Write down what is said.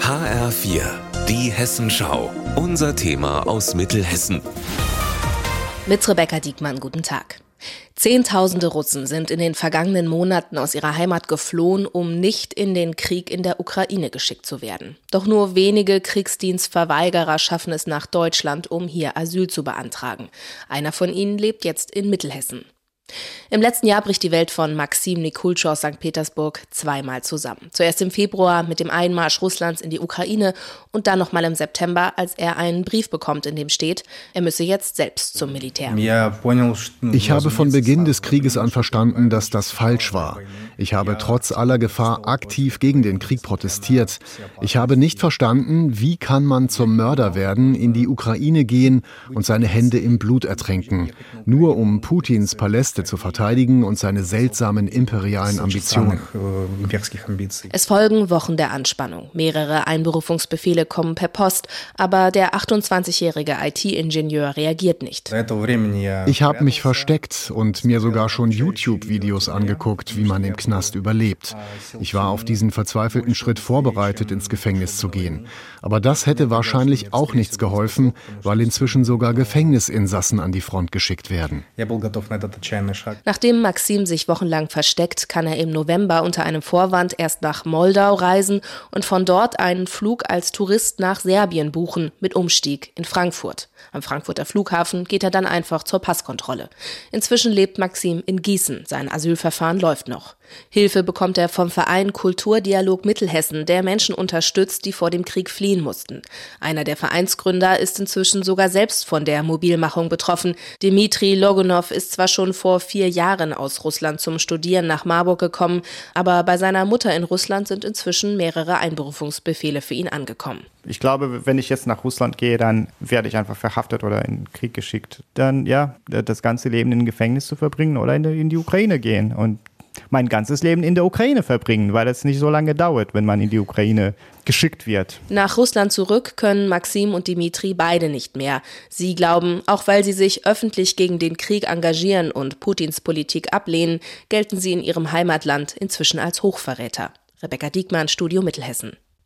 HR4, die Hessenschau. Unser Thema aus Mittelhessen. Mit Rebecca Diekmann, guten Tag. Zehntausende Russen sind in den vergangenen Monaten aus ihrer Heimat geflohen, um nicht in den Krieg in der Ukraine geschickt zu werden. Doch nur wenige Kriegsdienstverweigerer schaffen es nach Deutschland, um hier Asyl zu beantragen. Einer von ihnen lebt jetzt in Mittelhessen. Im letzten Jahr bricht die Welt von Maxim Nikulschow aus St. Petersburg zweimal zusammen. Zuerst im Februar mit dem Einmarsch Russlands in die Ukraine und dann nochmal im September, als er einen Brief bekommt, in dem steht, er müsse jetzt selbst zum Militär. Ich habe von Beginn des Krieges an verstanden, dass das falsch war. Ich habe trotz aller Gefahr aktiv gegen den Krieg protestiert. Ich habe nicht verstanden, wie kann man zum Mörder werden, in die Ukraine gehen und seine Hände im Blut ertränken, nur um Putins Paläste Rechte zu verteidigen und seine seltsamen imperialen Ambitionen. Es folgen Wochen der Anspannung. Mehrere Einberufungsbefehle kommen per Post, aber der 28-jährige IT-Ingenieur reagiert nicht. Ich habe mich versteckt und mir sogar schon YouTube-Videos angeguckt, wie man im Knast überlebt. Ich war auf diesen verzweifelten Schritt vorbereitet, ins Gefängnis zu gehen. Aber das hätte wahrscheinlich auch nichts geholfen, weil inzwischen sogar Gefängnisinsassen an die Front geschickt werden. Nachdem Maxim sich wochenlang versteckt, kann er im November unter einem Vorwand erst nach Moldau reisen und von dort einen Flug als Tourist nach Serbien buchen mit Umstieg in Frankfurt. Am Frankfurter Flughafen geht er dann einfach zur Passkontrolle. Inzwischen lebt Maxim in Gießen. Sein Asylverfahren läuft noch. Hilfe bekommt er vom Verein Kulturdialog Mittelhessen, der Menschen unterstützt, die vor dem Krieg fliehen mussten. Einer der Vereinsgründer ist inzwischen sogar selbst von der Mobilmachung betroffen. Dimitri Logunov ist zwar schon vor vier Jahren aus Russland zum Studieren nach Marburg gekommen, aber bei seiner Mutter in Russland sind inzwischen mehrere Einberufungsbefehle für ihn angekommen. Ich glaube, wenn ich jetzt nach Russland gehe, dann werde ich einfach verhaftet oder in den Krieg geschickt. Dann ja, das ganze Leben in Gefängnis zu verbringen oder in die Ukraine gehen. Und mein ganzes Leben in der Ukraine verbringen, weil es nicht so lange dauert, wenn man in die Ukraine geschickt wird. Nach Russland zurück können Maxim und Dimitri beide nicht mehr. Sie glauben, auch weil sie sich öffentlich gegen den Krieg engagieren und Putins Politik ablehnen, gelten sie in ihrem Heimatland inzwischen als Hochverräter. Rebecca Diekmann, Studio Mittelhessen.